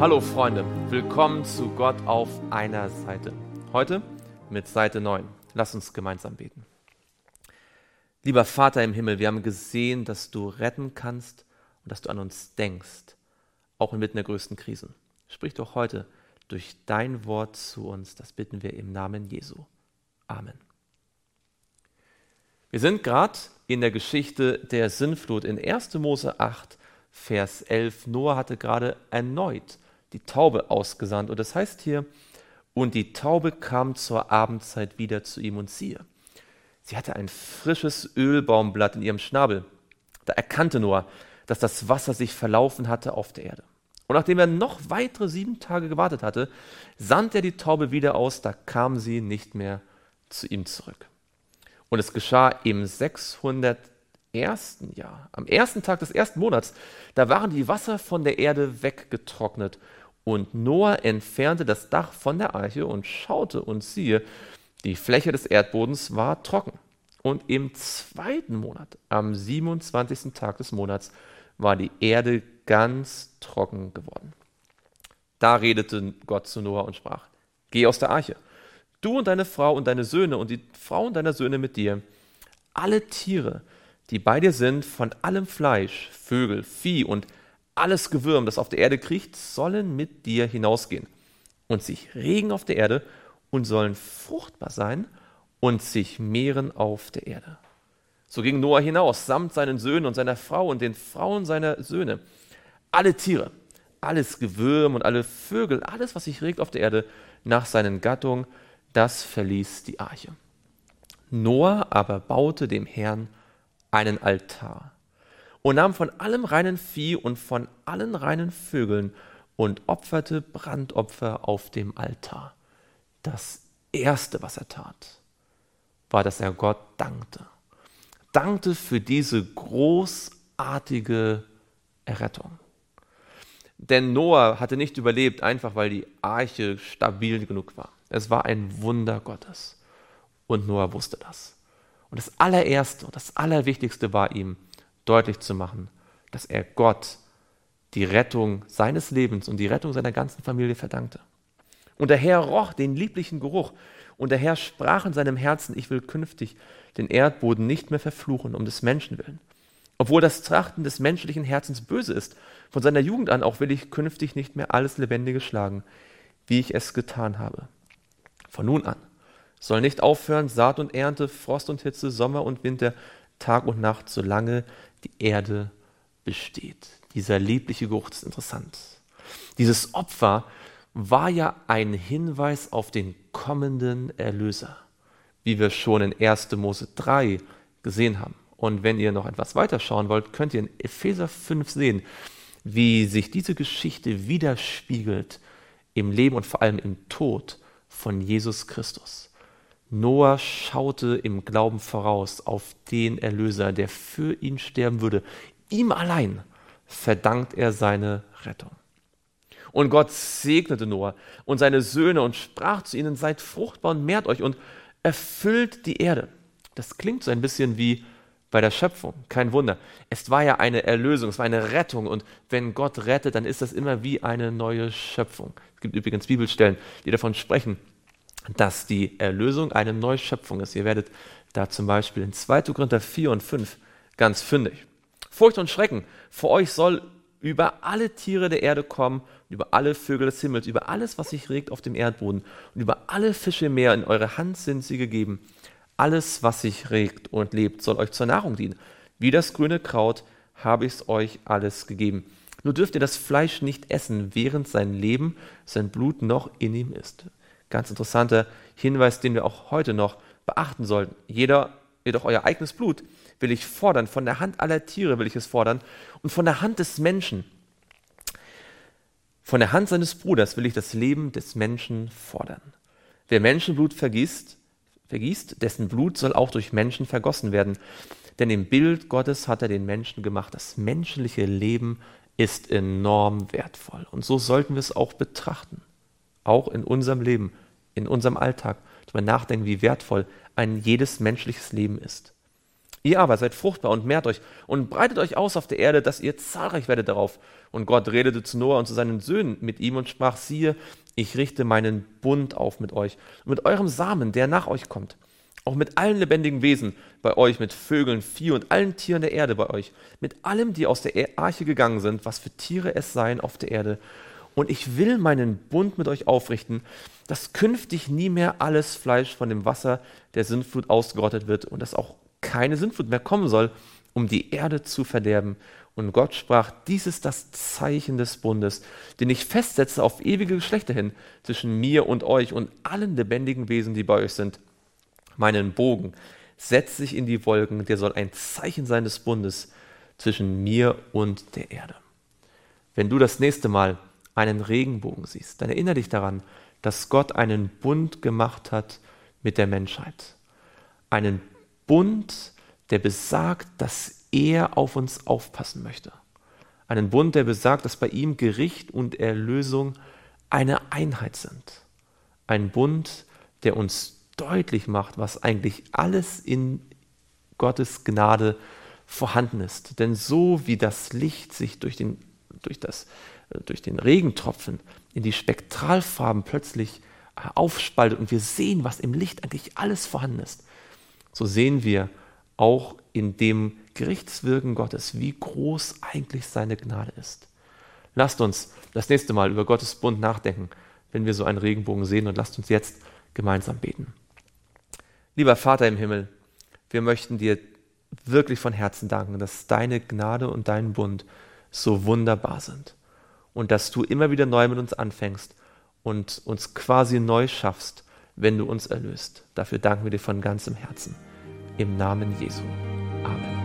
Hallo Freunde, willkommen zu Gott auf einer Seite. Heute mit Seite 9. Lass uns gemeinsam beten. Lieber Vater im Himmel, wir haben gesehen, dass du retten kannst und dass du an uns denkst, auch inmitten der größten Krisen. Sprich doch heute durch dein Wort zu uns, das bitten wir im Namen Jesu. Amen. Wir sind gerade in der Geschichte der Sinnflut in 1. Mose 8, Vers 11. Noah hatte gerade erneut die Taube ausgesandt. Und das heißt hier, und die Taube kam zur Abendzeit wieder zu ihm und siehe. Sie hatte ein frisches Ölbaumblatt in ihrem Schnabel. Da erkannte Noah, dass das Wasser sich verlaufen hatte auf der Erde. Und nachdem er noch weitere sieben Tage gewartet hatte, sandte er die Taube wieder aus, da kam sie nicht mehr zu ihm zurück. Und es geschah im 601. Jahr, am ersten Tag des ersten Monats, da waren die Wasser von der Erde weggetrocknet und Noah entfernte das Dach von der Arche und schaute und siehe, die Fläche des Erdbodens war trocken. Und im zweiten Monat, am 27. Tag des Monats, war die Erde ganz trocken geworden. Da redete Gott zu Noah und sprach, Geh aus der Arche, du und deine Frau und deine Söhne und die Frauen deiner Söhne mit dir, alle Tiere, die bei dir sind, von allem Fleisch, Vögel, Vieh und alles Gewürm, das auf der Erde kriecht, sollen mit dir hinausgehen und sich regen auf der Erde und sollen fruchtbar sein und sich mehren auf der Erde. So ging Noah hinaus, samt seinen Söhnen und seiner Frau und den Frauen seiner Söhne. Alle Tiere, alles Gewürm und alle Vögel, alles, was sich regt auf der Erde, nach seinen Gattungen, das verließ die Arche. Noah aber baute dem Herrn einen Altar und nahm von allem reinen Vieh und von allen reinen Vögeln und opferte Brandopfer auf dem Altar. Das Erste, was er tat, war, dass er Gott dankte. Dankte für diese großartige Errettung. Denn Noah hatte nicht überlebt, einfach weil die Arche stabil genug war. Es war ein Wunder Gottes. Und Noah wusste das. Und das allererste und das allerwichtigste war ihm, deutlich zu machen, dass er Gott die Rettung seines Lebens und die Rettung seiner ganzen Familie verdankte. Und der Herr roch den lieblichen Geruch und der Herr sprach in seinem Herzen, ich will künftig den Erdboden nicht mehr verfluchen um des Menschen willen. Obwohl das Trachten des menschlichen Herzens böse ist, von seiner Jugend an auch will ich künftig nicht mehr alles Lebendige schlagen, wie ich es getan habe. Von nun an soll nicht aufhören Saat und Ernte, Frost und Hitze, Sommer und Winter, Tag und Nacht, solange die Erde besteht. Dieser liebliche Geruch ist interessant. Dieses Opfer war ja ein Hinweis auf den kommenden Erlöser, wie wir schon in 1. Mose 3 gesehen haben. Und wenn ihr noch etwas weiter schauen wollt, könnt ihr in Epheser 5 sehen, wie sich diese Geschichte widerspiegelt im Leben und vor allem im Tod von Jesus Christus. Noah schaute im Glauben voraus auf den Erlöser, der für ihn sterben würde. Ihm allein verdankt er seine Rettung. Und Gott segnete Noah und seine Söhne und sprach zu ihnen, seid fruchtbar und mehrt euch und erfüllt die Erde. Das klingt so ein bisschen wie bei der Schöpfung, kein Wunder. Es war ja eine Erlösung, es war eine Rettung und wenn Gott rettet, dann ist das immer wie eine neue Schöpfung. Es gibt übrigens Bibelstellen, die davon sprechen, dass die Erlösung eine Neuschöpfung ist. Ihr werdet da zum Beispiel in 2. Korinther 4 und 5 ganz fündig. Furcht und Schrecken vor euch soll über alle Tiere der Erde kommen, über alle Vögel des Himmels, über alles, was sich regt auf dem Erdboden und über alle Fische im Meer. In eure Hand sind sie gegeben. Alles, was sich regt und lebt, soll euch zur Nahrung dienen. Wie das grüne Kraut habe ich es euch alles gegeben. Nur dürft ihr das Fleisch nicht essen, während sein Leben, sein Blut noch in ihm ist. Ganz interessanter Hinweis, den wir auch heute noch beachten sollten. Jeder, jedoch euer eigenes Blut will ich fordern, von der Hand aller Tiere will ich es fordern und von der Hand des Menschen. Von der Hand seines Bruders will ich das Leben des Menschen fordern. Wer Menschenblut vergießt, vergießt, dessen Blut soll auch durch Menschen vergossen werden. Denn im Bild Gottes hat er den Menschen gemacht. Das menschliche Leben ist enorm wertvoll. Und so sollten wir es auch betrachten auch in unserem Leben, in unserem Alltag, darüber nachdenken, wie wertvoll ein jedes menschliches Leben ist. Ihr aber seid fruchtbar und mehrt euch und breitet euch aus auf der Erde, dass ihr zahlreich werdet darauf Und Gott redete zu Noah und zu seinen Söhnen mit ihm und sprach, siehe, ich richte meinen Bund auf mit euch und mit eurem Samen, der nach euch kommt. Auch mit allen lebendigen Wesen bei euch, mit Vögeln, Vieh und allen Tieren der Erde bei euch, mit allem, die aus der Arche gegangen sind, was für Tiere es seien auf der Erde. Und ich will meinen Bund mit euch aufrichten, dass künftig nie mehr alles Fleisch von dem Wasser der Sintflut ausgerottet wird und dass auch keine Sintflut mehr kommen soll, um die Erde zu verderben. Und Gott sprach, dies ist das Zeichen des Bundes, den ich festsetze auf ewige Geschlechter hin, zwischen mir und euch und allen lebendigen Wesen, die bei euch sind meinen Bogen, setze ich in die Wolken, der soll ein Zeichen sein des Bundes zwischen mir und der Erde. Wenn du das nächste Mal einen Regenbogen siehst, dann erinnere dich daran, dass Gott einen Bund gemacht hat mit der Menschheit. Einen Bund, der besagt, dass er auf uns aufpassen möchte. Einen Bund, der besagt, dass bei ihm Gericht und Erlösung eine Einheit sind. Ein Bund, der uns deutlich macht, was eigentlich alles in Gottes Gnade vorhanden ist. Denn so wie das Licht sich durch den, durch das, durch den Regentropfen in die Spektralfarben plötzlich äh, aufspaltet und wir sehen, was im Licht eigentlich alles vorhanden ist, so sehen wir auch in dem Gerichtswirken Gottes, wie groß eigentlich seine Gnade ist. Lasst uns das nächste Mal über Gottes Bund nachdenken, wenn wir so einen Regenbogen sehen und lasst uns jetzt gemeinsam beten. Lieber Vater im Himmel, wir möchten dir wirklich von Herzen danken, dass deine Gnade und dein Bund so wunderbar sind und dass du immer wieder neu mit uns anfängst und uns quasi neu schaffst, wenn du uns erlöst. Dafür danken wir dir von ganzem Herzen. Im Namen Jesu. Amen.